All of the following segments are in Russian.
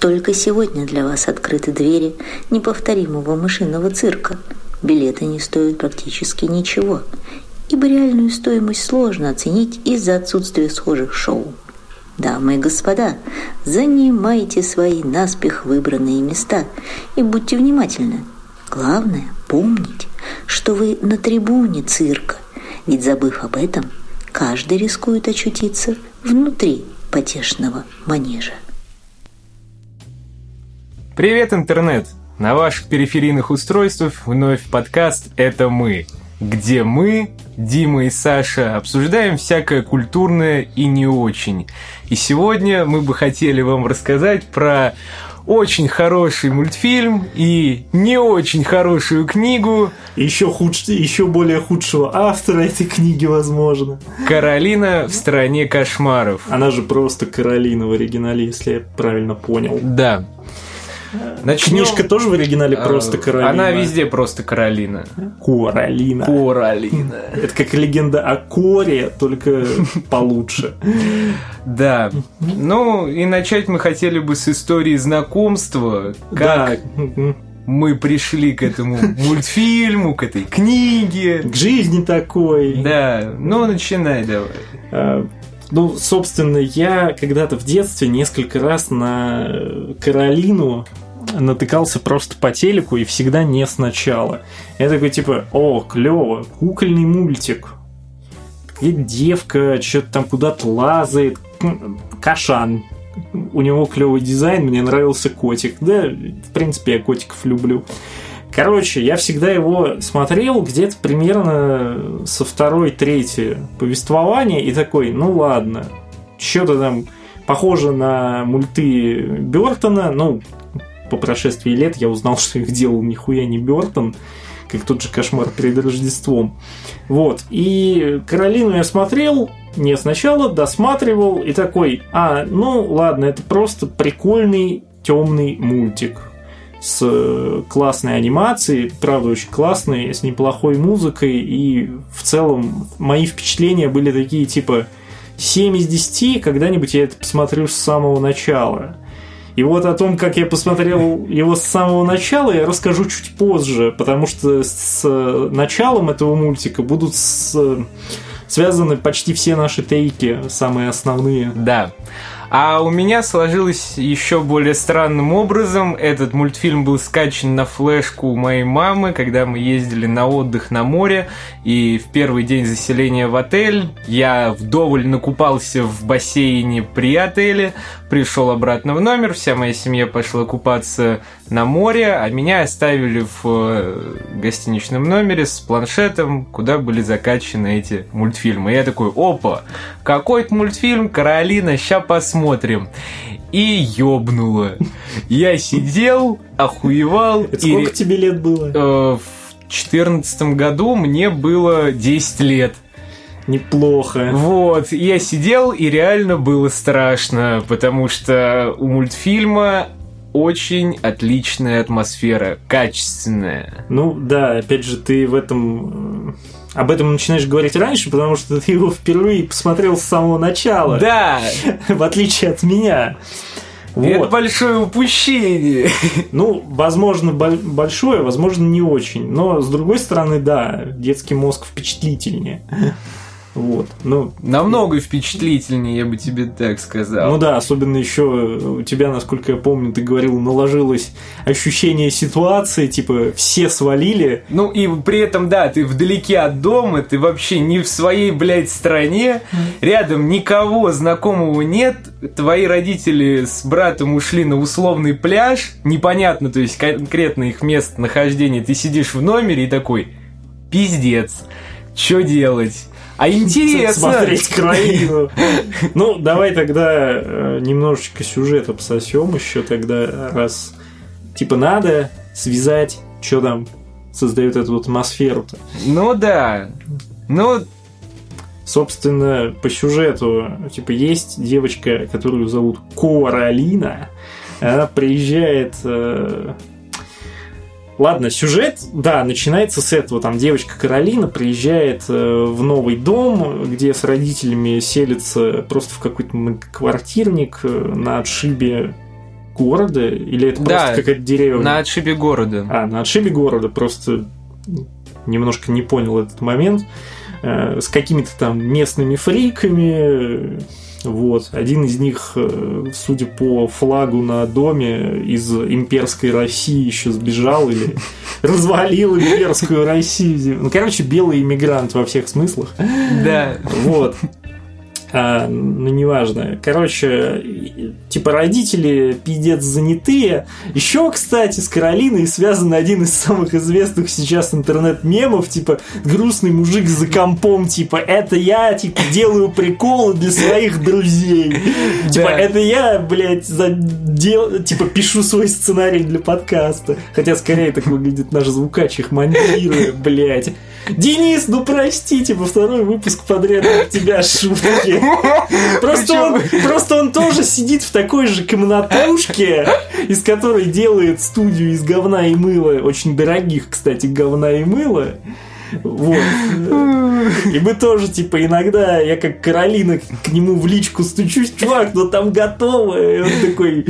Только сегодня для вас открыты двери неповторимого мышиного цирка. Билеты не стоят практически ничего, ибо реальную стоимость сложно оценить из-за отсутствия схожих шоу. Дамы и господа, занимайте свои наспех выбранные места и будьте внимательны. Главное, помните, что вы на трибуне цирка, ведь забыв об этом, каждый рискует очутиться внутри потешного манежа. Привет, интернет! На ваших периферийных устройствах вновь подкаст «Это мы», где мы, Дима и Саша, обсуждаем всякое культурное и не очень. И сегодня мы бы хотели вам рассказать про очень хороший мультфильм и не очень хорошую книгу. Еще, худ... еще более худшего автора этой книги, возможно. «Каролина в стране кошмаров». Она же просто Каролина в оригинале, если я правильно понял. Да. Начнем... Книжка тоже в оригинале просто Каролина. Она везде просто Каролина. Королина. Королина. Это как легенда о Коре, только получше. Да. Ну, и начать мы хотели бы с истории знакомства. Как мы пришли к этому мультфильму, к этой книге. К жизни такой. Да, ну начинай давай. А, ну, собственно, я когда-то в детстве несколько раз на Каролину натыкался просто по телеку и всегда не сначала. Я такой типа, о, клево, кукольный мультик. Девка что-то там куда-то лазает. Кашан. У него клевый дизайн, мне нравился котик. Да, в принципе, я котиков люблю. Короче, я всегда его смотрел где-то примерно со второй, третьей повествования и такой, ну ладно, что-то там похоже на мульты Бертона, ну, по прошествии лет я узнал, что их делал нихуя не Бертон, как тот же кошмар перед Рождеством. Вот. И Каролину я смотрел не сначала, досматривал и такой, а, ну ладно, это просто прикольный темный мультик с э, классной анимацией, правда очень классной, с неплохой музыкой, и в целом мои впечатления были такие типа 7 из 10, когда-нибудь я это посмотрю с самого начала. И вот о том, как я посмотрел его с самого начала, я расскажу чуть позже, потому что с началом этого мультика будут с... связаны почти все наши тейки, самые основные. Да. А у меня сложилось еще более странным образом. Этот мультфильм был скачан на флешку у моей мамы, когда мы ездили на отдых на море. И в первый день заселения в отель я вдоволь накупался в бассейне при отеле, пришел обратно в номер, вся моя семья пошла купаться на море, а меня оставили в э, гостиничном номере с планшетом, куда были закачаны эти мультфильмы. И я такой, опа, какой-то мультфильм, Каролина, ща посмотрим. И ёбнуло. Я сидел, охуевал. Это сколько тебе лет было? Э, в четырнадцатом году мне было 10 лет. Неплохо. Вот, я сидел, и реально было страшно, потому что у мультфильма очень отличная атмосфера, качественная. Ну да, опять же, ты в этом э, об этом начинаешь говорить раньше, потому что ты его впервые посмотрел с самого начала. Да. В отличие от меня. Вот. Это большое упущение. Ну, возможно, большое, возможно, не очень. Но, с другой стороны, да, детский мозг впечатлительнее. Вот. Ну, Намного впечатлительнее, я бы тебе так сказал. Ну да, особенно еще у тебя, насколько я помню, ты говорил, наложилось ощущение ситуации, типа все свалили. Ну и при этом, да, ты вдалеке от дома, ты вообще не в своей, блядь, стране, рядом никого знакомого нет, твои родители с братом ушли на условный пляж, непонятно, то есть конкретно их место нахождения, ты сидишь в номере и такой, пиздец, что делать? А интересно! Смотреть краину. Ну, давай тогда э, немножечко сюжет обсосем еще тогда, раз типа надо связать, что там создает эту атмосферу-то. Ну да. Ну, собственно, по сюжету, типа, есть девочка, которую зовут Коралина. Она приезжает э, Ладно, сюжет, да, начинается с этого. Там девочка Каролина приезжает э, в новый дом, где с родителями селится просто в какой-то квартирник э, на отшибе города? Или это Да, просто какая-то деревня? На отшибе города. А, на отшибе города. Просто немножко не понял этот момент. Э, С какими-то там местными фриками. Вот. Один из них, э, судя по флагу на доме, из имперской России еще сбежал или развалил имперскую Россию. Ну, короче, белый иммигрант во всех смыслах. Да. Вот. А, ну, неважно. Короче, типа родители пиздец занятые. Еще, кстати, с Каролиной связан один из самых известных сейчас интернет-мемов, типа грустный мужик за компом, типа это я, типа делаю приколы для своих друзей. Типа это я, блядь, дел- типа пишу свой сценарий для подкаста. Хотя скорее так выглядит наш звукач, их монтируя, блядь. Денис, ну прости, типа второй выпуск подряд от тебя шутки. Просто он, просто он тоже сидит в такой же комнатушке, из которой делает студию из говна и мыла, очень дорогих, кстати, говна и мыла. Вот. И мы тоже, типа, иногда, я как Каролина к нему в личку стучусь, чувак, ну там готово. И он такой,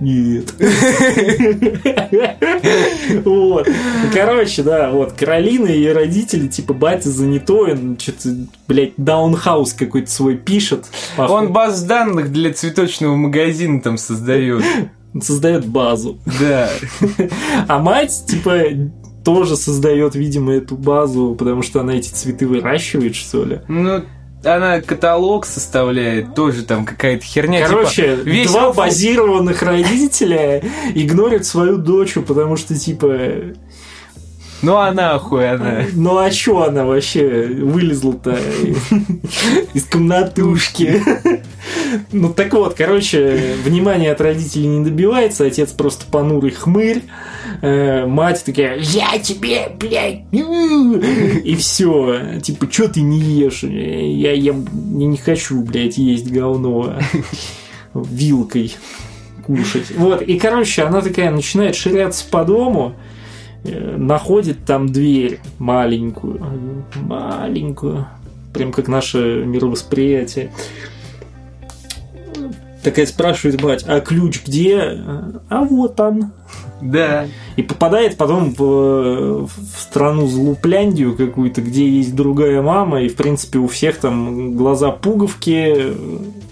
нет. Вот. Короче, да, вот, Каролина и ее родители, типа, батя занятой, он что-то, блядь, даунхаус какой-то свой пишет. Он баз данных для цветочного магазина там создает. создает базу. Да. А мать, типа, тоже создает, видимо, эту базу, потому что она эти цветы выращивает, что ли. Ну, она каталог составляет, тоже там какая-то херня. Короче, типа, весь два алфа- базированных родителя игнорят свою дочь, потому что, типа, Ну а она. ну а чё она вообще вылезла-то из комнатушки? Ну так вот, короче, внимание от родителей не добивается, отец просто понурый хмырь, Э, мать такая, я тебе, блядь, ю». и все, типа, чё ты не ешь? Я, я не не хочу, блядь, есть говно вилкой кушать. Вот, и, короче, она такая начинает ширяться по дому, находит там дверь маленькую, маленькую, прям как наше мировосприятие. Такая спрашивает мать, а ключ где? А вот он. Да. И попадает потом в, в страну Злупляндию какую-то, где есть другая мама, и, в принципе, у всех там глаза пуговки.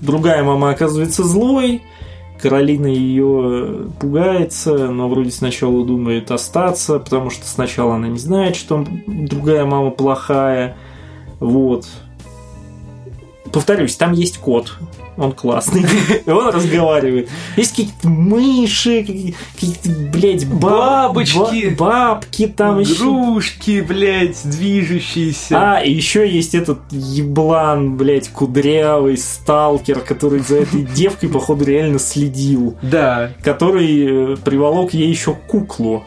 Другая мама оказывается злой, Каролина ее пугается, но вроде сначала думает остаться, потому что сначала она не знает, что другая мама плохая. Вот. Повторюсь, там есть кот. Он классный. И он разговаривает. Есть какие-то мыши, какие- какие-то, блядь, ба- Бабочки. ба- бабки там еще. Игрушки, блядь, движущиеся. А, и еще есть этот еблан, блядь, кудрявый сталкер, который за этой девкой, походу, реально следил. Да. Который э, приволок ей еще куклу.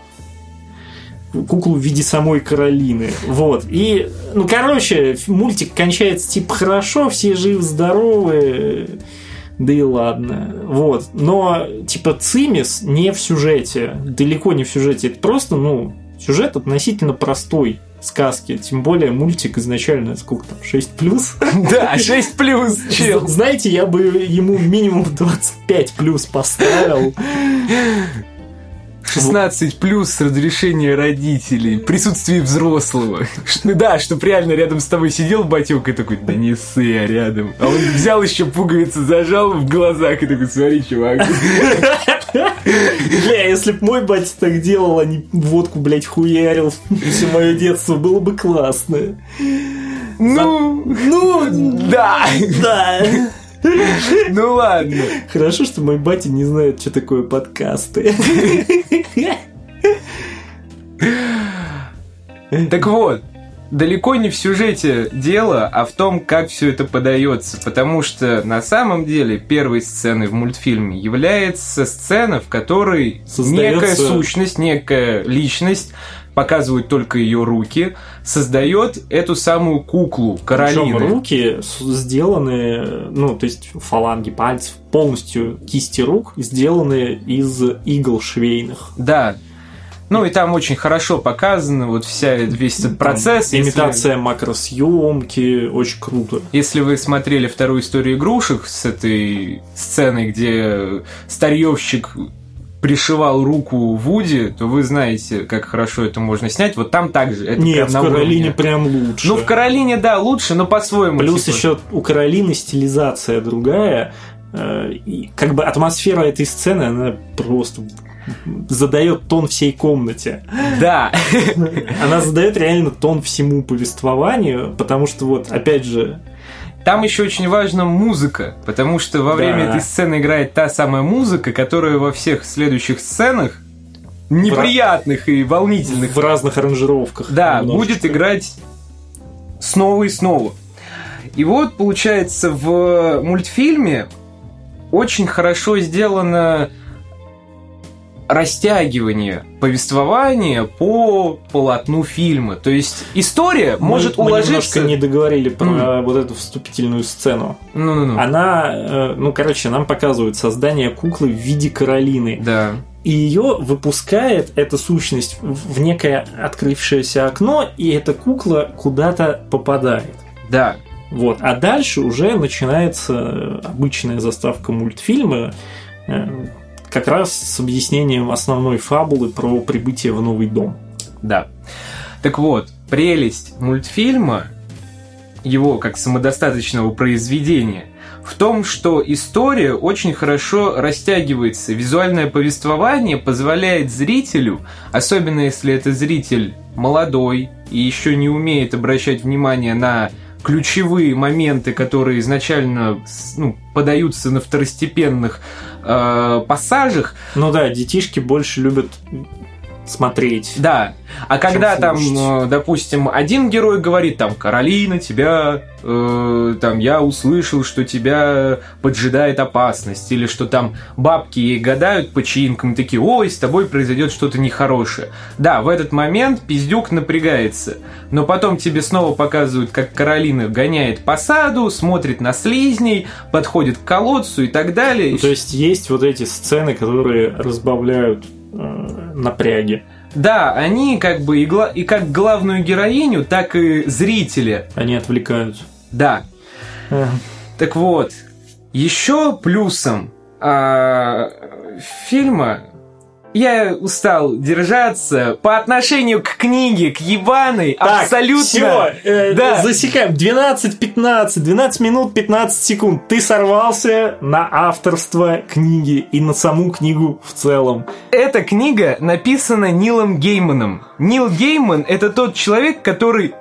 Куклу в виде самой Каролины. Вот. И, ну, короче, мультик кончается типа хорошо, все живы-здоровы. Да и ладно. Вот. Но, типа, Цимис не в сюжете. Далеко не в сюжете. Это просто, ну, сюжет относительно простой сказки. Тем более мультик изначально, сколько там, 6 плюс? Да, 6 плюс, чел. Знаете, я бы ему минимум 25 плюс поставил. 16 плюс с разрешения родителей, присутствие взрослого. Да, чтоб реально рядом с тобой сидел батек и такой, да не ссы, я рядом. А он взял еще пуговицу, зажал в глазах и такой, смотри, чувак. Бля, если б мой батя так делал, а не водку, блядь, хуярил все мое детство, было бы классно. Ну, Ну, да. да. Ну ладно. Хорошо, что мой батя не знает, что такое подкасты. Так вот, далеко не в сюжете дело, а в том, как все это подается. Потому что на самом деле первой сценой в мультфильме является сцена, в которой Создается- некая сущность, некая личность показывают только ее руки, создает эту самую куклу Причем Каролины. руки с- сделаны, ну, то есть фаланги пальцев, полностью кисти рук сделаны из игл швейных. Да. Ну и там очень хорошо показано вот вся весь этот процесс. Там имитация если... макросъемки, очень круто. Если вы смотрели вторую историю игрушек с этой сценой, где старьевщик пришивал руку Вуди, то вы знаете, как хорошо это можно снять. Вот там также. Это Нет, в Каролине прям лучше. Ну, в Каролине, да, лучше, но по-своему. Плюс типа... еще у Каролины стилизация другая. Э, и как бы атмосфера этой сцены, она просто задает тон всей комнате. Да. Она задает реально тон всему повествованию, потому что вот, опять же, там еще очень важна музыка, потому что во время да. этой сцены играет та самая музыка, которая во всех следующих сценах неприятных и волнительных в разных аранжировках. Да, будет играть снова и снова. И вот получается в мультфильме очень хорошо сделано растягивание повествования по полотну фильма. То есть история мы, может мы уложиться... Мы немножко не договорили про mm. вот эту вступительную сцену. Ну, ну, ну. Она, э, ну, короче, нам показывают создание куклы в виде Каролины. Да. И ее выпускает эта сущность в некое открывшееся окно, и эта кукла куда-то попадает. Да. Вот. А дальше уже начинается обычная заставка мультфильма, э, как раз с объяснением основной фабулы про прибытие в новый дом. Да. Так вот, прелесть мультфильма, его как самодостаточного произведения, в том, что история очень хорошо растягивается. Визуальное повествование позволяет зрителю, особенно если это зритель молодой и еще не умеет обращать внимание на ключевые моменты, которые изначально ну, подаются на второстепенных э, пассажах. Ну да, детишки больше любят смотреть. Да. А когда там, э, допустим, один герой говорит, там, Каролина, тебя, э, там, я услышал, что тебя поджидает опасность, или что там бабки ей гадают по чаинкам, такие, ой, с тобой произойдет что-то нехорошее. Да, в этот момент пиздюк напрягается, но потом тебе снова показывают, как Каролина гоняет по саду, смотрит на слизней, подходит к колодцу и так далее. Ну, то есть есть вот эти сцены, которые разбавляют напряги. Да, они как бы и, гла- и как главную героиню, так и зрители. Они отвлекают. Да. Ага. Так вот, еще плюсом а, фильма я устал держаться по отношению к книге, к ебаной, так, абсолютно. Все, э, да. засекаем. 12-15, 12 минут 15 секунд. Ты сорвался на авторство книги и на саму книгу в целом. Эта книга написана Нилом Гейманом. Нил Гейман это тот человек, который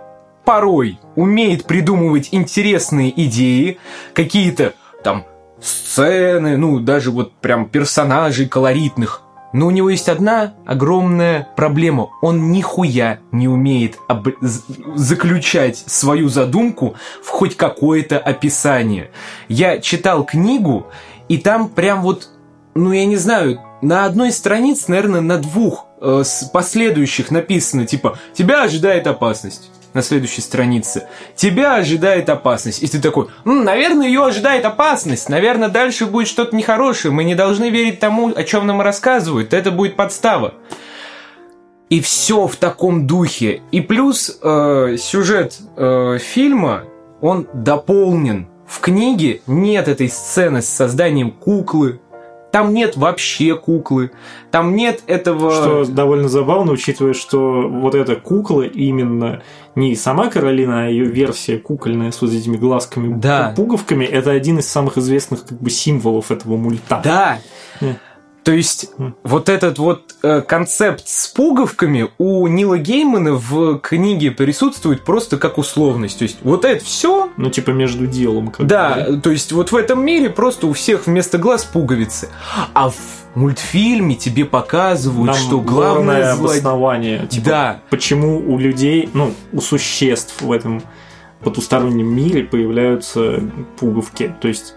порой умеет придумывать интересные идеи, какие-то там сцены, ну даже вот прям персонажей колоритных, но у него есть одна огромная проблема. Он нихуя не умеет об... заключать свою задумку в хоть какое-то описание. Я читал книгу, и там прям вот, ну я не знаю, на одной странице, наверное, на двух э, последующих написано, типа, тебя ожидает опасность на следующей странице. Тебя ожидает опасность. И ты такой, М, наверное, ее ожидает опасность. Наверное, дальше будет что-то нехорошее. Мы не должны верить тому, о чем нам рассказывают. Это будет подстава. И все в таком духе. И плюс э, сюжет э, фильма, он дополнен. В книге нет этой сцены с созданием куклы, там нет вообще куклы, там нет этого... Что довольно забавно, учитывая, что вот эта кукла именно не сама Каролина, а ее версия кукольная с вот этими глазками, да. пуговками, это один из самых известных как бы символов этого мульта. Да. Yeah. Э. То есть вот этот вот э, концепт с пуговками у Нила Геймана в книге присутствует просто как условность. То есть вот это все. Ну типа между делом. Как да, бы. то есть вот в этом мире просто у всех вместо глаз пуговицы, а в мультфильме тебе показывают, Нам что главное зло... обоснование. Типа, да. Почему у людей, ну у существ в этом потустороннем мире появляются пуговки. То есть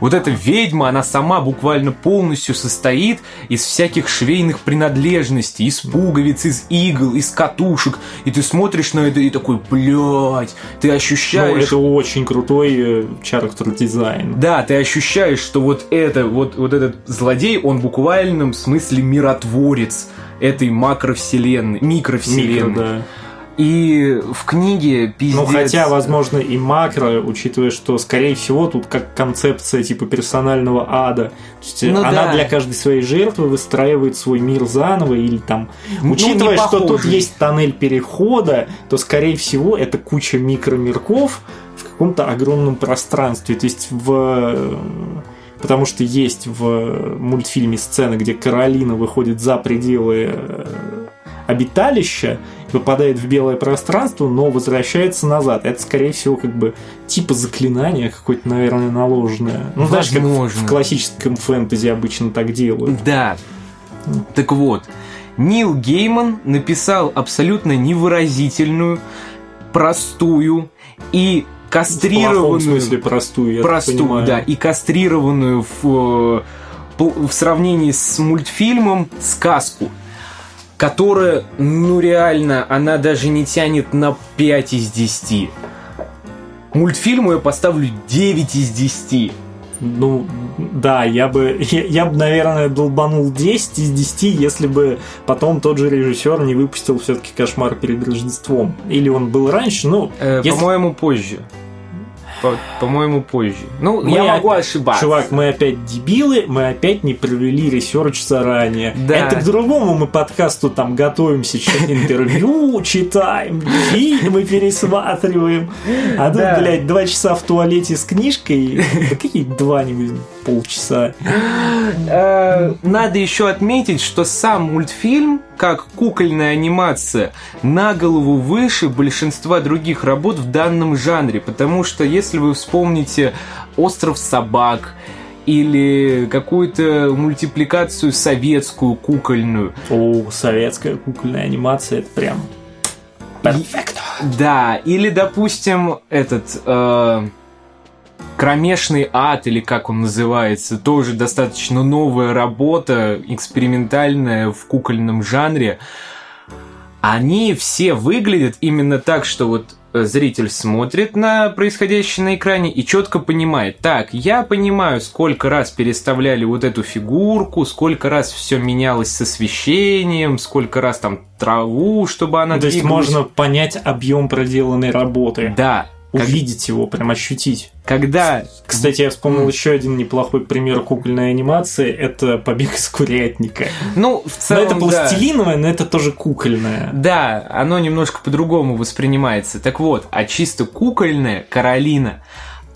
вот эта ведьма, она сама буквально полностью состоит из всяких швейных принадлежностей, из пуговиц, из игл, из катушек. И ты смотришь на это и такой, блядь, ты ощущаешь... Ну, это очень крутой character э, дизайн. Да, ты ощущаешь, что вот это, вот, вот этот злодей, он в буквальном смысле миротворец этой макровселенной, микровселенной. Микро, да. И в книге пиздец... Ну, хотя, возможно, и макро, учитывая, что, скорее всего, тут как концепция типа персонального ада. То есть Ну она да. для каждой своей жертвы выстраивает свой мир заново, или там... Ну, Учитывая, что тут есть тоннель перехода, то, скорее всего, это куча микромирков в каком-то огромном пространстве. То есть в... Потому что есть в мультфильме сцены, где Каролина выходит за пределы э, обиталища, попадает в белое пространство, но возвращается назад. Это, скорее всего, как бы типа заклинание какое-то, наверное, наложенное. Ну, знаешь, как в- в классическом фэнтези обычно так делают. Да. Так вот, Нил Гейман написал абсолютно невыразительную, простую и В кастрированную... смысле простую, я простую, да, и кастрированную в, э, в сравнении с мультфильмом сказку, которая, ну реально, она даже не тянет на 5 из 10. Мультфильму я поставлю 9 из 10. Ну, да, я бы, я, я бы, наверное, долбанул 10 из 10, если бы потом тот же режиссер не выпустил все-таки кошмар перед Рождеством. Или он был раньше, ну, Э, Если- По-моему, позже. По- По-моему, позже. Ну, Мы я могу ошибаться. Чувак, мы опять дебилы, мы опять не провели research заранее. Да. Это к другому мы подкасту там готовимся, интервью читаем, фильмы пересматриваем. А тут, Да. блядь, два часа в туалете с книжкой, да какие где-нибудь полчаса. Э, Надо еще отметить, что сам мультфильм, как кукольная анимация, на голову выше большинства других работ в данном жанре, потому что если вы вспомните «Остров собак», или какую-то мультипликацию советскую, кукольную. О, советская кукольная анимация, это прям... Перфекто. Да, или, допустим, этот э, Кромешный ад, или как он называется, тоже достаточно новая работа, экспериментальная в кукольном жанре. Они все выглядят именно так, что вот зритель смотрит на происходящее на экране и четко понимает, так, я понимаю, сколько раз переставляли вот эту фигурку, сколько раз все менялось с освещением, сколько раз там траву, чтобы она То есть двигалась. можно понять объем проделанной работы, Да. Увидеть его, прям ощутить. когда... Кстати, я вспомнил еще один неплохой пример кукольной анимации. Это «Побег из курятника». Ну, в Но целом, это да. пластилиновое, но это тоже кукольное. Да, оно немножко по-другому воспринимается. Так вот, а чисто кукольная Каролина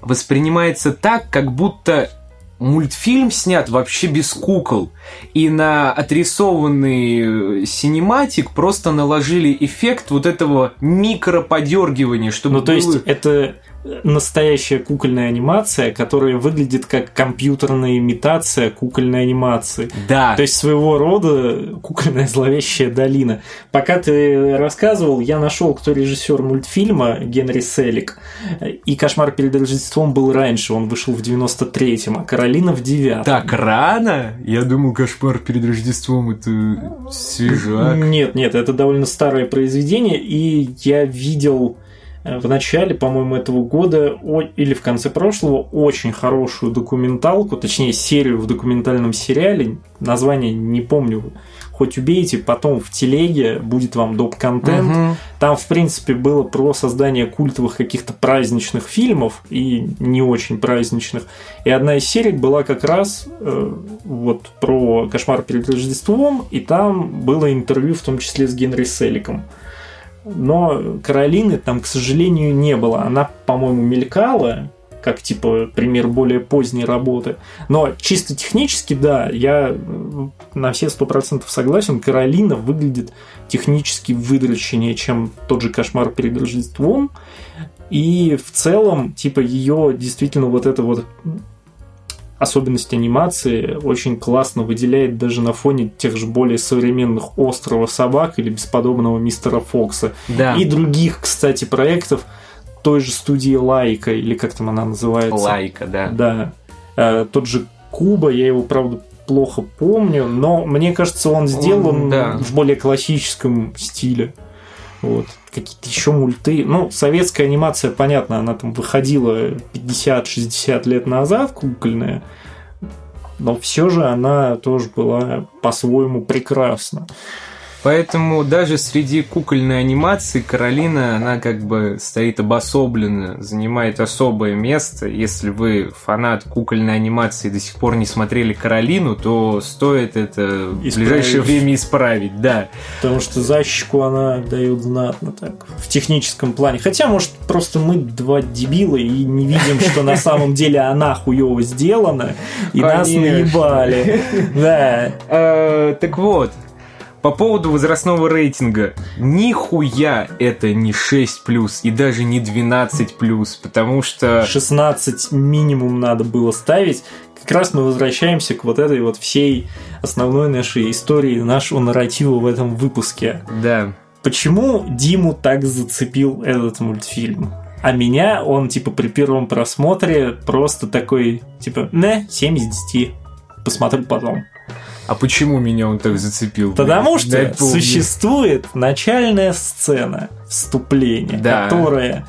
воспринимается так, как будто мультфильм снят вообще без кукол. И на отрисованный э, синематик просто наложили эффект вот этого микроподергивания, чтобы Ну, то есть было- это настоящая кукольная анимация, которая выглядит как компьютерная имитация кукольной анимации. Да, То есть своего рода кукольная зловещая долина. Пока ты рассказывал, я нашел, кто режиссер мультфильма Генри Селик. И «Кошмар перед Рождеством» был раньше, он вышел в 93-м, а «Каролина» в 9 так рано? Я думал, кошмар перед Рождеством это свежак. Нет, нет, это довольно старое произведение, и я видел в начале, по-моему, этого года или в конце прошлого очень хорошую документалку, точнее серию в документальном сериале, название не помню, хоть убейте, потом в телеге будет вам доп-контент. Мгм. Там, в принципе, было про создание культовых каких-то праздничных фильмов и не очень праздничных. И одна из серий была как раз э, вот про кошмар перед Рождеством, и там было интервью, в том числе с Генри Селиком. Но Каролины там, к сожалению, не было. Она, по-моему, мелькала, как типа пример более поздней работы. Но чисто технически, да, я э, на все сто процентов согласен. Каролина выглядит технически выдроченнее, чем тот же кошмар перед Рождеством. И в целом, типа, ее действительно вот это вот особенность анимации очень классно выделяет даже на фоне тех же более современных «Острова собак» или бесподобного «Мистера Фокса». Да. И других, кстати, проектов той же студии Лайка, или как там она называется. Лайка, да. Да. Э, тот же Куба, я его, правда, плохо помню, но мне кажется, он сделан да. в более классическом стиле. Вот. Какие-то еще мульты. Ну, советская анимация, понятно, она там выходила 50-60 лет назад, кукольная. Но все же она тоже была по-своему прекрасна. Поэтому даже среди кукольной анимации Каролина, она как бы стоит обособленно, занимает особое место. Если вы фанат кукольной анимации и до сих пор не смотрели Каролину, то стоит это исправить. в ближайшее время исправить, да. Потому что защику она дает знатно так, в техническом плане. Хотя, может, просто мы два дебила и не видим, что на самом деле она хуево сделана, и нас наебали. Да. Э, так вот, по поводу возрастного рейтинга. Нихуя это не 6 плюс и даже не 12 плюс, потому что... 16 минимум надо было ставить. Как раз мы возвращаемся к вот этой вот всей основной нашей истории, нашего нарратива в этом выпуске. Да. Почему Диму так зацепил этот мультфильм? А меня он, типа, при первом просмотре просто такой, типа, не, 7 из 10. Посмотрю потом. А почему меня он так зацепил? Потому что Дай существует начальная сцена вступления, да. которая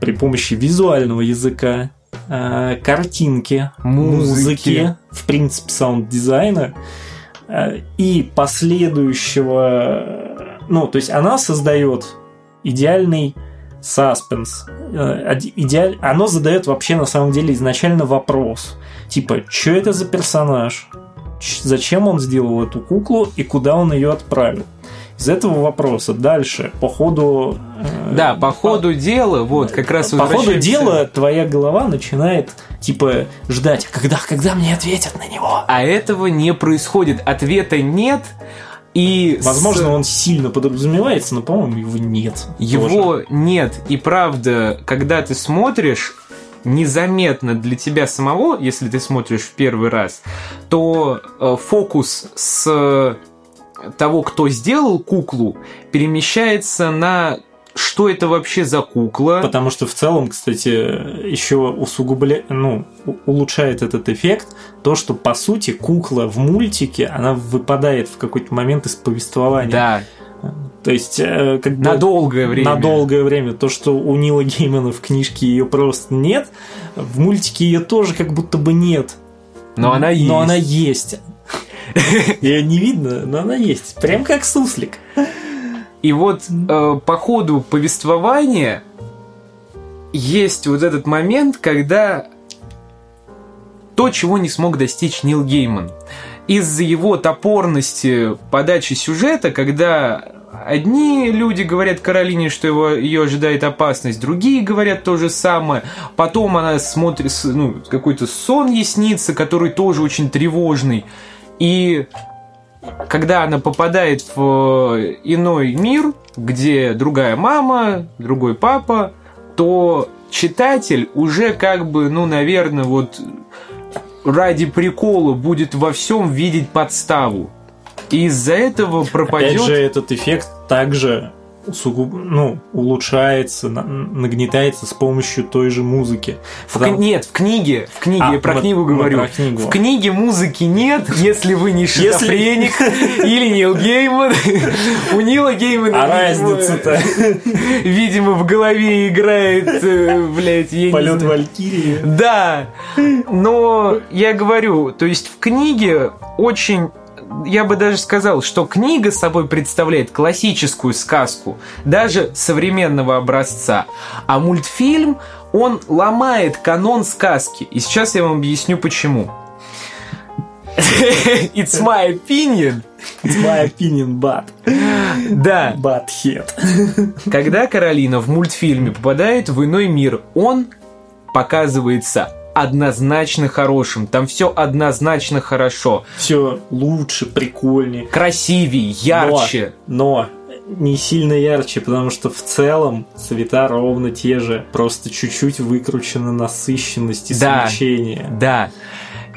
при помощи визуального языка, э, картинки, музыки, музыки в принципе, саунд-дизайна э, и последующего... Ну, то есть она создает идеальный саспенс. Э, идеаль... Оно задает вообще на самом деле изначально вопрос. Типа, что это за персонаж? Зачем он сделал эту куклу и куда он ее отправил. Из этого вопроса дальше, по ходу... Э, да, по ходу по, дела, вот, как раз По ходу дела твоя голова начинает, типа, ждать, когда, когда мне ответят на него. А этого не происходит. Ответа нет, и Возможно, с... он сильно подразумевается, но, по-моему, его нет. Его тоже. нет. И правда, когда ты смотришь, незаметно для тебя самого, если ты смотришь в первый раз, то э, фокус с того, кто сделал куклу, перемещается на что это вообще за кукла. Потому что в целом, кстати, еще усугубляет, ну, улучшает этот эффект то, что по сути кукла в мультике, она выпадает в какой-то момент из повествования. Да. То есть, э, как на долгое время. На долгое время. То, что у Нила Геймана в книжке ее просто нет, в мультике ее тоже как будто бы нет. Но она есть. Но она есть. Ее не видно, но она есть. Прям как суслик. И вот э, по ходу повествования есть вот этот момент, когда то, чего не смог достичь Нил Гейман. Из-за его топорности подачи сюжета, когда Одни люди говорят Каролине, что его, ее ожидает опасность, другие говорят то же самое. Потом она смотрит, ну, какой-то сон ей который тоже очень тревожный. И когда она попадает в иной мир, где другая мама, другой папа, то читатель уже как бы, ну, наверное, вот ради прикола будет во всем видеть подставу. И из-за этого пропадет... Опять же, этот эффект также усугуб... ну, улучшается, нагнетается с помощью той же музыки. В Потому... Нет, в книге, в книге, а, я про мы, книгу говорю. Про книгу. В книге музыки нет, если вы не шизофреник или Нил Гейман. У Нила Геймана... А разница-то? Видимо, в голове играет, э, блядь, я Полет Валькирии. Да, но я говорю, то есть в книге очень я бы даже сказал, что книга собой представляет классическую сказку, даже современного образца, а мультфильм, он ломает канон сказки. И сейчас я вам объясню почему. It's my opinion. It's my opinion, but. Да. But head. Когда Каролина в мультфильме попадает в иной мир, он показывается однозначно хорошим. Там все однозначно хорошо. Все лучше, прикольнее. Красивее, ярче. Но, но не сильно ярче, потому что в целом цвета ровно те же, просто чуть-чуть выкручена насыщенность и да, свечение. Да.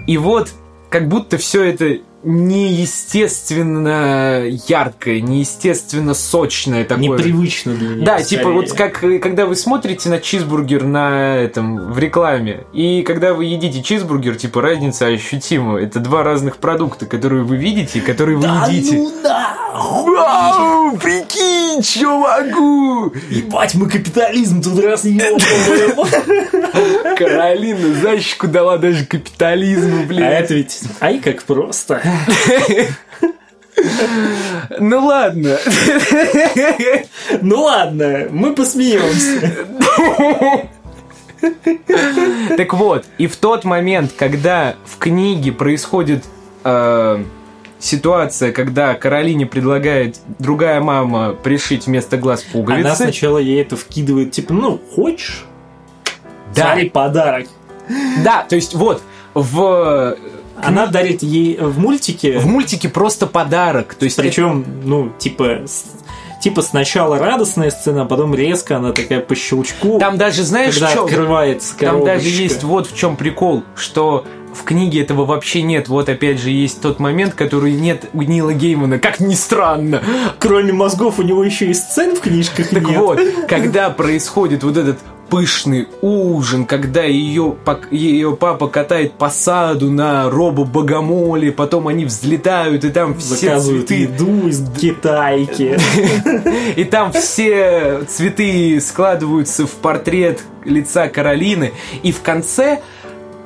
И вот как будто все это неестественно яркое, неестественно сочное такое. Непривычно для меня. Да, скорее. типа вот как когда вы смотрите на чизбургер на этом в рекламе, и когда вы едите чизбургер, типа разница ощутима. Это два разных продукта, которые вы видите, которые вы да едите. Ну да! Вау, прикинь, что могу! Ебать, мы капитализм тут раз ебаем. Каролина защику дала даже капитализму, блин. А это ведь, ай, как просто. Ну ладно. Ну ладно, мы посмеемся. Так вот, и в тот момент, когда в книге происходит э, ситуация, когда Каролине предлагает другая мама пришить вместо глаз пуговицы. Она сначала ей это вкидывает, типа, ну, хочешь? Да. Смотри, подарок. Да, то есть вот, в, Она дарит ей в мультике, в мультике просто подарок. То есть причем, ну, типа, типа сначала радостная сцена, а потом резко она такая по щелчку, там даже, знаешь, когда в чём- открывается Там даже коробочка. есть вот в чем прикол, что в книге этого вообще нет. Вот опять же есть тот момент, который нет у Нила Геймана, как ни странно. Кроме мозгов у него еще и сцен в книжках Так нет. вот, когда происходит вот этот пышный ужин, когда ее, ее папа катает по саду на робо-богомоле, потом они взлетают, и там все Заказывают цветы, еду из Китайки. и там все цветы складываются в портрет лица Каролины, и в конце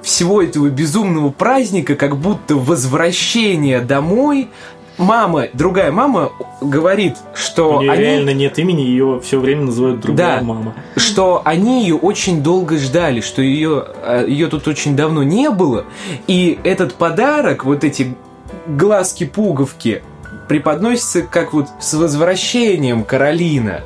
всего этого безумного праздника, как будто возвращение домой, мама, другая мама говорит, что У нее они... реально нет имени, ее все время называют другая Да. мама. что они ее очень долго ждали, что ее, э, ее тут очень давно не было, и этот подарок, вот эти глазки-пуговки, преподносится как вот с возвращением Каролина,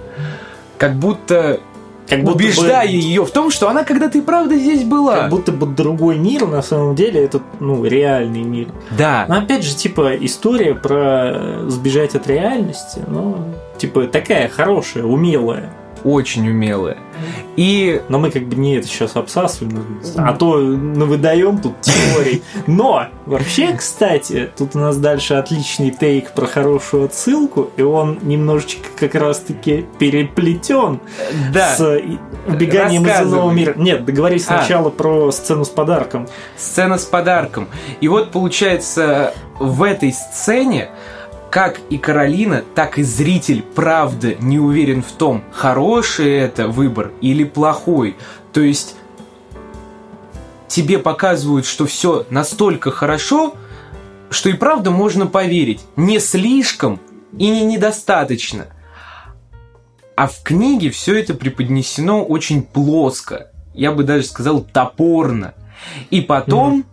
как будто Как будто бы- убеждая ее в том, что она когда-то и правда здесь была. Как будто бы другой мир, на самом деле, это, ну, реальный мир. Да, Но опять же, типа, история про э, сбежать от реальности, ну, типа, такая хорошая, умелая. Очень умелая. И Но мы как бы не это сейчас обсасываем, а то выдаем тут теорий. Но, вообще, кстати, тут у нас дальше отличный тейк про хорошую отсылку, и он немножечко как раз-таки переплетен да, с убеганием из иного мира. Нет, договорись А. сначала про сцену с подарком. сцена с подарком. И вот получается в этой сцене как и Каролина, так и зритель, правда, не уверен в том, хороший это выбор или плохой. То есть тебе показывают, что все настолько хорошо, что и правда можно поверить. Не слишком и не недостаточно. А в книге все это преподнесено очень плоско. Я бы даже сказал топорно. И потом,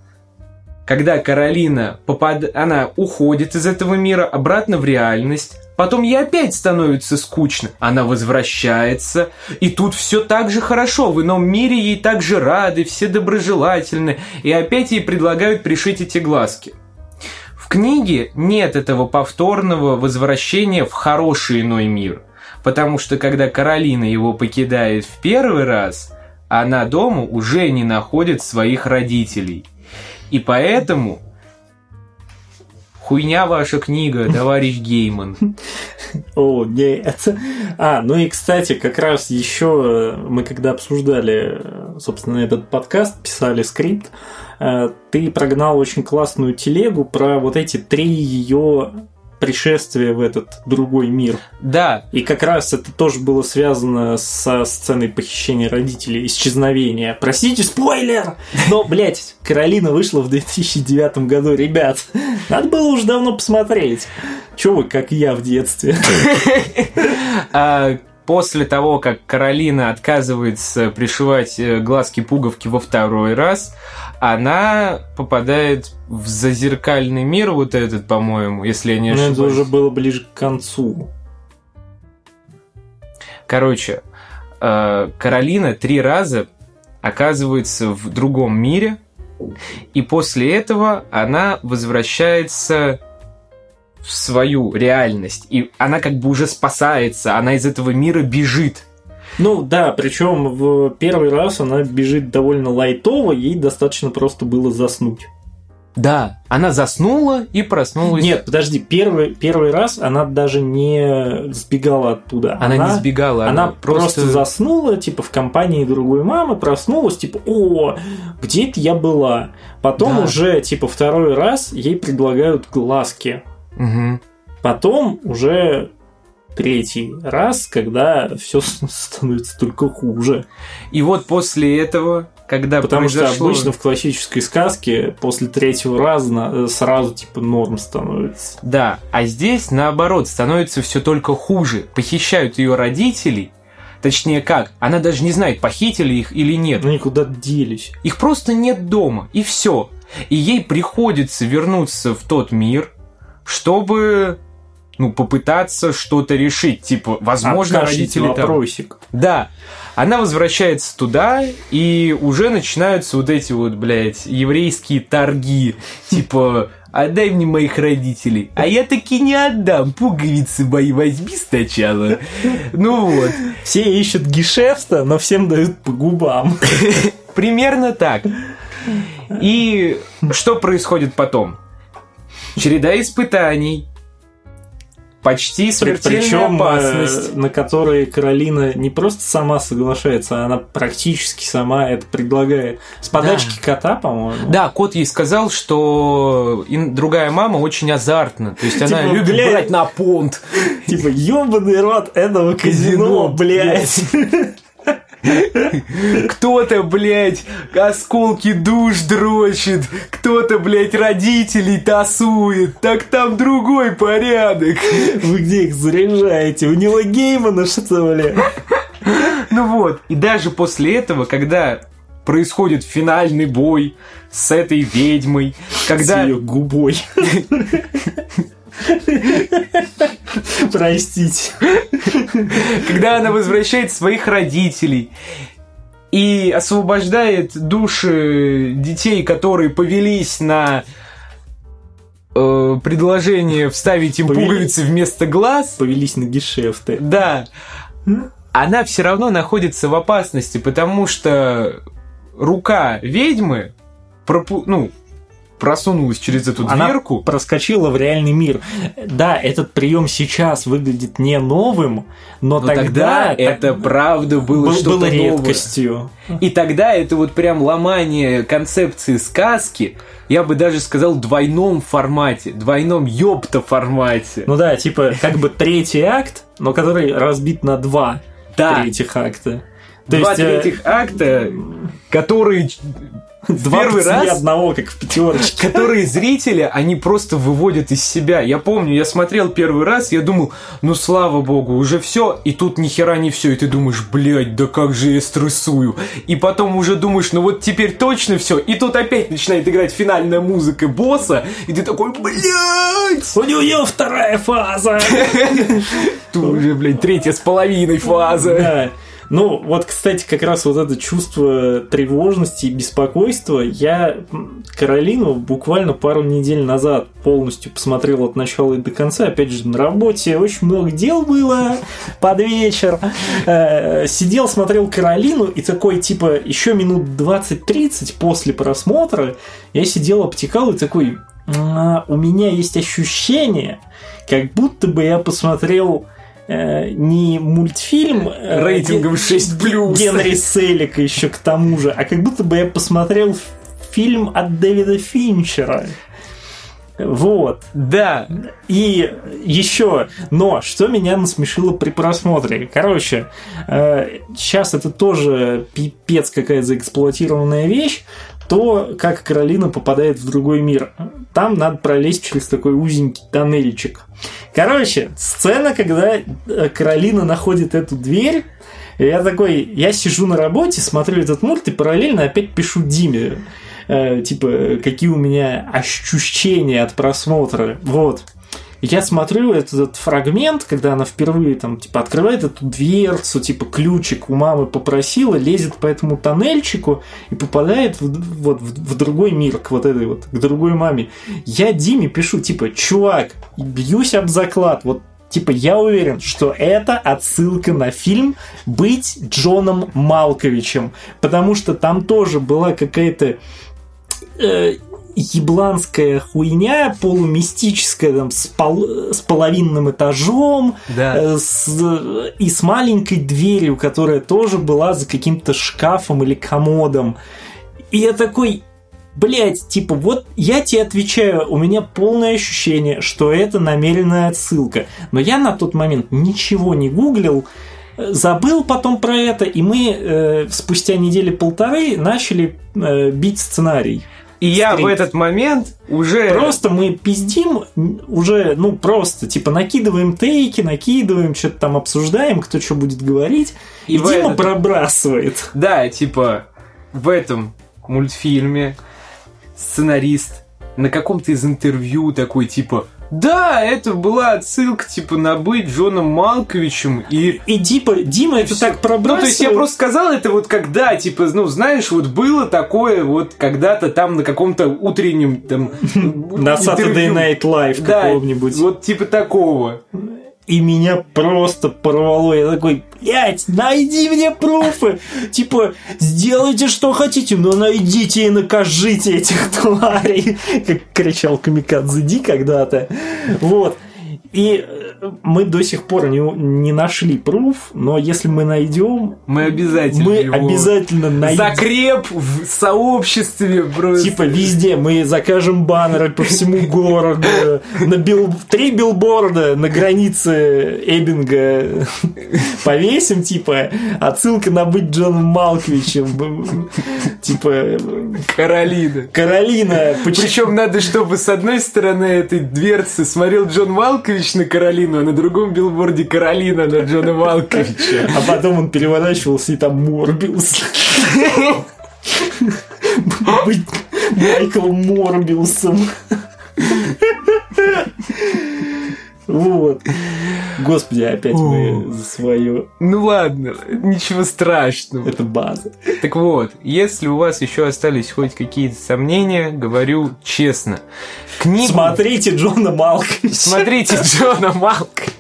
когда Каролина попад... она уходит из этого мира обратно в реальность, потом ей опять становится скучно. Она возвращается, и тут все так же хорошо. В ином мире ей так же рады, все доброжелательны, и опять ей предлагают пришить эти глазки. В книге нет этого повторного возвращения в хороший иной мир. Потому что когда Каролина его покидает в первый раз, она дома уже не находит своих родителей. И поэтому хуйня ваша книга, товарищ Гейман. О, нет. А, ну и, кстати, как раз еще мы когда обсуждали, э, собственно, этот подкаст, писали скрипт, э, ты прогнал очень классную телегу про вот эти три ее пришествия в этот другой мир. Да, И как раз это тоже было связано со сценой похищения родителей, исчезновения. Простите, спойлер! Но, блядь, Каролина вышла в 2009 году, ребят. Надо было уже давно посмотреть. Че вы, как я в детстве? а после того, как Каролина отказывается пришивать э, глазки-пуговки во второй раз, она попадает в зазеркальный мир вот этот, по-моему, если я не Ну, это ошибаюсь. уже было ближе к концу. Короче, э, Каролина три раза оказывается в другом мире, и после этого она возвращается в свою реальность, и она как бы уже спасается, она из этого мира бежит. Ну да, причем в первый раз она бежит довольно лайтово, ей достаточно просто было заснуть. Да, она заснула и проснулась. Нет, подожди, первый, первый раз она даже не сбегала оттуда. она, не сбегала, Она, она, просто... заснула, типа, в компании другой мамы, проснулась, типа, о, где это я была? Потом Да. уже, типа, второй раз ей предлагают глазки. Мгм. Потом уже третий раз, когда все становится только хуже. И вот после этого когда Потому произошло... что обычно в классической сказке после третьего раза на- сразу типа норм становится. Да, а здесь наоборот становится все только хуже. Похищают ее родителей. Точнее как, она даже не знает, похитили их или нет. Ну никуда делись. Их просто нет дома, и все. И ей приходится вернуться в тот мир, чтобы ну, попытаться что-то решить. Типа, возможно, Откажите родители там... вопросик. Да. Она возвращается туда, и уже начинаются вот эти вот, блядь, еврейские торги. Типа, отдай мне моих родителей. А я таки не отдам. Пуговицы мои возьми сначала. Ну вот. Все ищут гешефта, но всем дают по губам. Примерно так. И что происходит потом? Череда испытаний. Почти смертельная Причем, опасность. на которые Каролина не просто сама соглашается, а она практически сама это предлагает. С подачки кота, по-моему. Да, кот ей сказал, что другая мама очень азартна. То есть она Типа, любит брать на понт. Типа, ебаный рот этого казино, Казино, блядь. Кто-то, блядь, осколки душ дрочит. Кто-то, блядь, родителей тасует. Так там другой порядок. Вы где их заряжаете? У Нила Геймана, что ли? Ну вот. И даже после этого, когда происходит финальный бой с этой ведьмой, когда... С ее губой. Простите. когда она возвращает своих родителей и освобождает души детей, которые повелись на э, предложение вставить им Повели- пуговицы вместо глаз, Повелись на гешефты. да, она все равно находится в опасности, потому что рука ведьмы пропу- ну, просунулась через эту Она дверку. проскочила в реальный мир. Да, этот прием сейчас выглядит не новым, но, Но тогда, тогда это правда было был- что-то было новое. редкостью. И тогда это вот прям ломание концепции сказки, я бы даже сказал, в двойном формате, двойном ёпта формате. Ну да, типа как бы третий акт, но который разбит на два да, третьих акта. То два есть э, третьих акта, которые, два первый раз- одного, как в пятерочке. которые зрители, они просто выводят из себя. Я помню, я смотрел первый раз, я думал, ну слава богу, уже все, и тут ни хера не все, и ты думаешь, блядь, да как же я стрессую. И потом уже думаешь, ну вот теперь точно все, и тут опять начинает играть финальная музыка босса, и ты такой, блядь! У нее вторая фаза. Тут уже, блядь, третья с половиной фаза. Ну, вот, кстати, как раз вот это чувство тревожности и беспокойства я Каролину буквально пару недель назад полностью посмотрел от начала и до конца. Опять же, на работе очень много дел было под вечер. Э, Сидел, смотрел Каролину, и такой, типа, еще минут 20-30 после просмотра я сидел, обтекал и такой, «А, у меня есть ощущение, как будто бы я посмотрел э, не мультфильм э, Рейтингом Ге- 6+. Генри Селика еще к тому же, а как будто бы я посмотрел фильм от Дэвида Финчера. Вот. Да, И еще, но что меня насмешило при просмотре? Короче, сейчас это тоже пипец какая заэксплуатированная вещь, то, как Каролина попадает в другой мир. Там надо пролезть через такой узенький тоннельчик. Короче, сцена, когда э, Каролина находит эту дверь, я такой, я сижу на работе, смотрю этот мульт и параллельно опять пишу Диме, э, типа, какие у меня ощущения от просмотра. Вот. Я смотрю этот, этот фрагмент, когда она впервые там, типа, открывает эту дверцу, типа, ключик у мамы попросила, лезет по этому тоннельчику и попадает в, вот, в, в другой мир, к вот этой вот, к другой маме. Я Диме пишу, типа, чувак, бьюсь об заклад, вот Типа, я уверен, что это отсылка на фильм «Быть Джоном Малковичем», потому что там тоже была какая-то э, ебланская хуйня, полумистическая, там, с, пол- с половинным этажом, да. э, с- и с маленькой дверью, которая тоже была за каким-то шкафом или комодом. И я такой, Блять, типа, вот я тебе отвечаю, у меня полное ощущение, что это намеренная отсылка. Но я на тот момент ничего не гуглил, забыл потом про это, и мы э, спустя недели полторы начали э, бить сценарий. И я в этот момент уже... Просто мы пиздим уже, ну, просто, типа, накидываем тейки, накидываем, что-то там обсуждаем, кто что будет говорить, и, И Дима этот- пробрасывает. Да, типа, в этом мультфильме сценарист на каком-то из интервью такой, типа, да, это была отсылка, типа, на быть Джоном Малковичем, и И Дима, Дима это так пробрасывает. Ну, то есть я просто сказал это вот когда, типа, ну, знаешь, вот было такое вот когда-то там на каком-то утреннем там... На Saturday. Night Live Да, какого-нибудь. вот типа такого. И меня просто порвало. Я такой, блядь, найди мне пруфы. Типа, сделайте, что хотите, но найдите и накажите этих тварей. Как кричал Камикадзе Ди когда-то. Вот. И э, мы до сих пор не, не нашли пруф, но если мы найдем, Мы обязательно мы его обязательно найдем. закреп в сообществе просто. Типа везде мы закажем баннеры по всему городу, на бил... три билборда на границе Эббинга повесим, типа, отсылка на быть Джоном Малковичем, типа, Каролина. Каролина. Причем надо, чтобы с одной стороны этой дверцы смотрел Джон Малкович на Каролину, а на другом билборде Каролина на Джона Малковича. А потом он переворачивался и там Морбиус. Быть Майклом Морбиусом. Вот. Господи, опять мы за свое. Ну ладно, ничего страшного. Это база. Так вот, если у вас еще остались хоть какие-то сомнения, говорю честно. Книгу... Смотрите Джона Малковича. Смотрите Джона Малковича.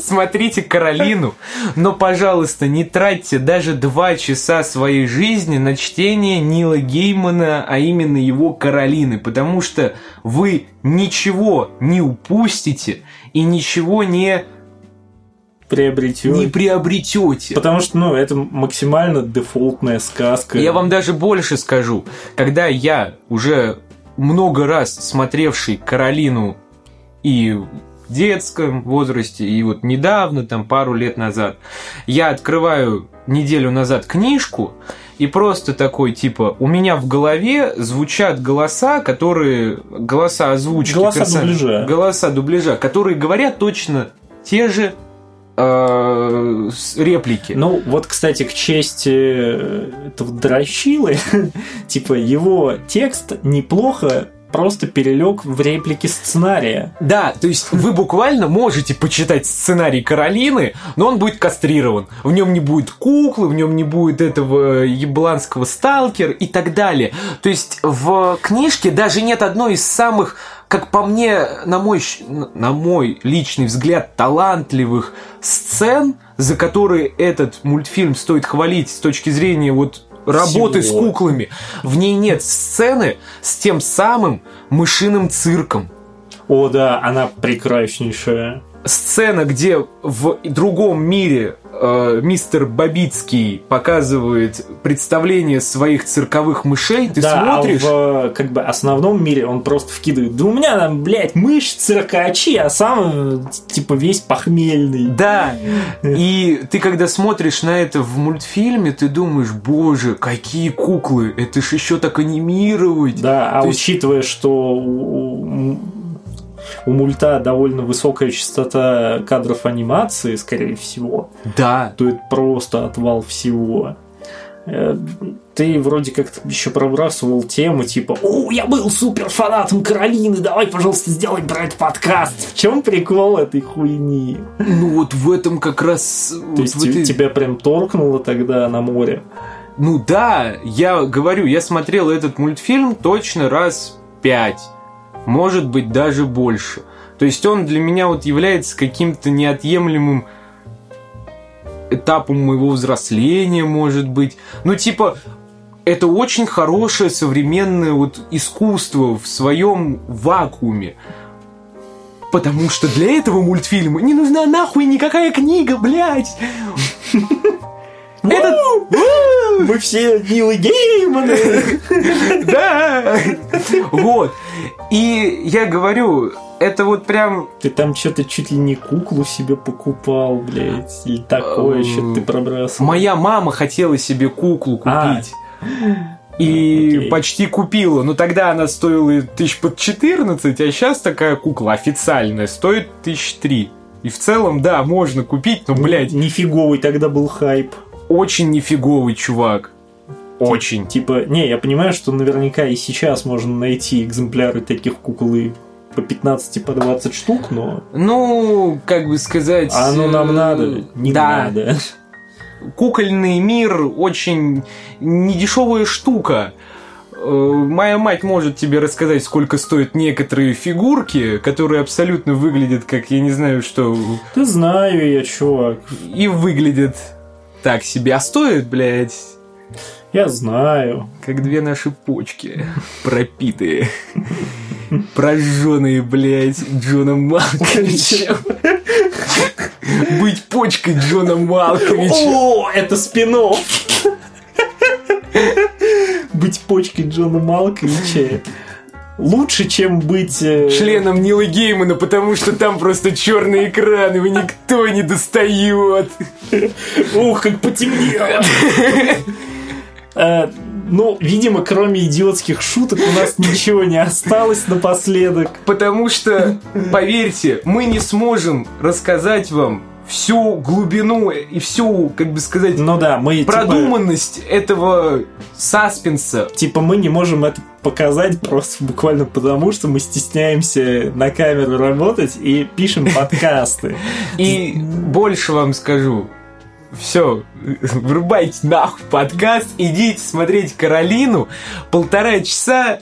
Смотрите Каролину. Но, пожалуйста, не тратьте даже два часа своей жизни на чтение Нила Геймана, а именно его Каролины, потому что вы ничего не упустите и ничего не, Приобретете. не приобретете. Потому что, ну, это максимально дефолтная сказка. Я вам даже больше скажу. Когда я уже много раз смотревший Каролину и детском возрасте, и вот недавно, там пару лет назад, я открываю неделю назад книжку, и просто такой, типа, у меня в голове звучат голоса, которые... Голоса озвучки. Голоса персон- дубляжа. Голоса дубляжа, которые говорят точно те же э, реплики. Ну, вот, кстати, к чести э, этого дрочилы, типа, его текст неплохо просто перелег в реплики сценария. Да, то есть вы буквально можете почитать сценарий Каролины, но он будет кастрирован. В нем не будет куклы, в нем не будет этого ебланского сталкера и так далее. То есть в книжке даже нет одной из самых как по мне, на мой, на мой личный взгляд, талантливых сцен, за которые этот мультфильм стоит хвалить с точки зрения вот работы Всего. с куклами. В ней нет сцены с тем самым мышиным цирком. О, да, она прекраснейшая. Сцена, где в другом мире э, мистер Бабицкий показывает представление своих цирковых мышей, ты да, смотришь... а в как бы основном мире он просто вкидывает. Да у меня там, блядь, мышь, циркачи, а сам типа весь похмельный. Да, и ты когда смотришь на это в мультфильме, ты думаешь, боже, какие куклы, это ж еще так анимировать. Да, а То есть- учитывая, что у, мульта довольно высокая частота кадров анимации, скорее всего, Да, то это просто отвал всего. Э, Ты вроде как еще пробрасывал тему типа «О, я был супер фанатом Каролины, давай, пожалуйста, сделаем про это подкаст». В чем прикол этой хуйни? ну вот в этом как раз... То вот есть этой- тебя прям торкнуло тогда на море? Ну да, я говорю, я смотрел этот мультфильм точно раз пять, может быть даже больше. То есть он для меня вот является каким-то неотъемлемым этапом моего взросления, может быть. Ну типа, это очень хорошее современное вот искусство в своем вакууме. Потому что для этого мультфильма не нужна нахуй никакая книга, блядь. Этот... Мы все Нилы Гейманы! Да! Вот. И я говорю, это вот прям... Ты там что-то чуть ли не куклу себе покупал, блядь, или такое, что ты пробрасывал. Моя мама хотела себе куклу А. купить. И Окей. почти купила. Но тогда она стоила тысяч под 14, а сейчас такая кукла официальная стоит тысяч три. И в целом, да, можно купить, но, блядь, Нифиговый тогда был хайп. Очень нифиговый чувак. Очень. Типа, не, я понимаю, что наверняка и сейчас можно найти экземпляры таких кукол и по 15, по 20 штук, но Ну, как бы сказать... а оно нам э, надо, не да, надо. кукольный мир очень недешевая штука. Э, Моя мать может тебе рассказать, сколько стоят некоторые фигурки, которые абсолютно выглядят как, я не знаю, что... Да знаю я, чувак. И выглядят так себе. А стоят, блядь, Я знаю. как две наши почки пропитые. Прожженные, блядь, Джоном Малковичем. Быть почкой Джона Малковича. О, это спинов. Быть почкой Джона Малковича лучше, чем быть... э, членом Нила Геймана, потому что там просто черный экран, его никто не достает. Ух, как потемнело. Э, Ну, видимо, кроме идиотских шуток у нас ничего не осталось напоследок. Потому что, поверьте, мы не сможем рассказать вам всю глубину и всю, как бы сказать, Ну да, мы типа- продуманность этого саспенса. Типа мы не можем это показать просто буквально потому, что мы стесняемся на камеру работать и пишем подкасты. И больше вам скажу. Все, врубайте нахуй подкаст, идите смотреть Каролину. Полтора часа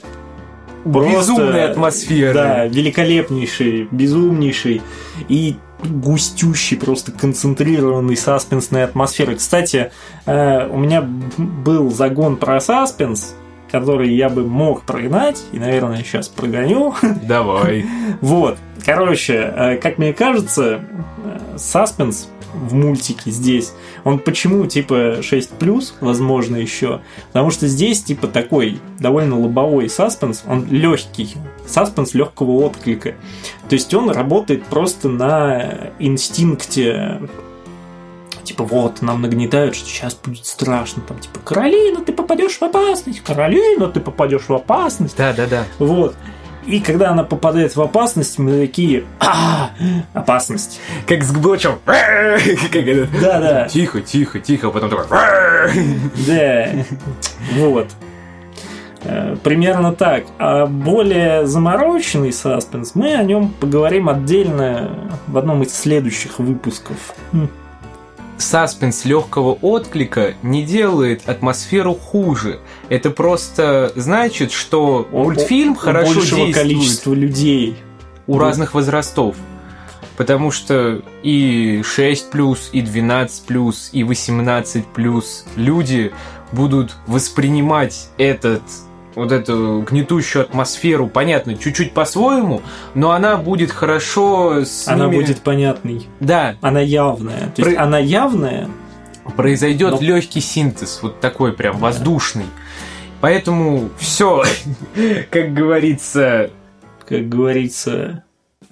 Просто, безумной атмосферы. Да, великолепнейший, безумнейший и густющий, просто концентрированный саспенсной атмосферы. Кстати, э, у меня был загон про саспенс, который я бы мог прогнать, и, наверное, сейчас прогоню. Давай. Вот, короче, э, как мне кажется, э, саспенс в мультике здесь, он почему типа 6+, возможно, еще? Потому что здесь типа такой довольно лобовой саспенс, он легкий, саспенс легкого отклика. То есть он работает просто на инстинкте Типа, вот, нам нагнетают, что сейчас будет страшно. Там, типа, Каролина, ты попадешь в опасность. Каролина, ты попадешь в опасность. Да, да, да. Вот. И когда она попадает в опасность, мы такие, а, опасность. Как с Глочем. Это? Да-да. Тихо, тихо, тихо, потом такой. Да, вот. Э, Примерно так. А более замороченный саспенс, мы о нем поговорим отдельно в одном из следующих выпусков. М. Саспенс легкого отклика не делает атмосферу хуже. Это просто значит, что У- мультфильм хорошо большего действует количества людей. у разных возрастов. Потому что и 6+, и 12+, и 18+, люди будут воспринимать этот вот эту гнетущую атмосферу, понятно, чуть-чуть по-своему, но она будет хорошо с Она ними- будет понятной. Да, Она явная. То есть Про- она явная, произойдет Но- легкий синтез, вот такой прям воздушный. Поэтому все, как говорится, как говорится,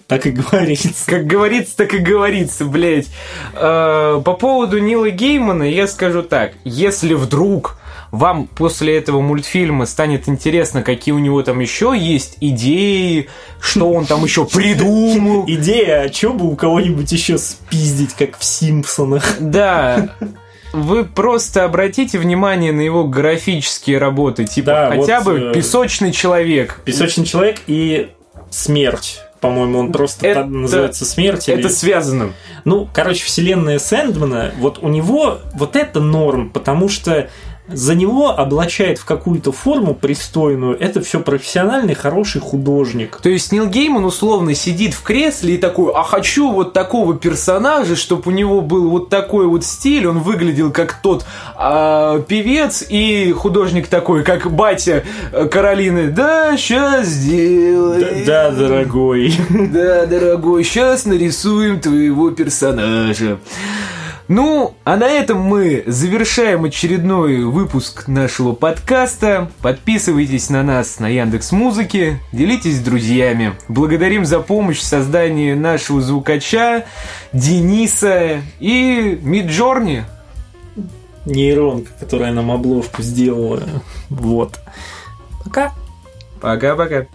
так и говорится. как говорится, так и говорится, блядь. Э, По поводу Нила Геймана я скажу так. Если вдруг вам после этого мультфильма станет интересно, какие у него там еще есть идеи, что он там еще придумал. Идея, а чё бы у кого-нибудь еще спиздить, как в Симпсонах? Да, вы просто обратите внимание на его графические работы, типа Да, хотя вот, бы э, песочный человек. Песочный человек и смерть. По-моему, он просто Это- называется смерть. или- Это связано. Ну, короче, вселенная Сэндмана, вот у него вот это норм, потому что за него облачает в какую-то форму пристойную. Это все профессиональный, хороший художник. То есть Нил Гейман условно сидит в кресле и такой, а хочу вот такого персонажа, чтобы у него был вот такой вот стиль, он выглядел как тот а, певец и художник такой, как батя э, Каролины. Да, сейчас сделаем. Да, дорогой. Да, дорогой, сейчас нарисуем твоего персонажа. Ну, а на этом мы завершаем очередной выпуск нашего подкаста. Подписывайтесь на нас на Яндекс Музыке, делитесь с друзьями. Благодарим за помощь в создании нашего звукача Дениса и Миджорни. Нейронка, которая нам обложку сделала. Вот. Пока. Пока-пока.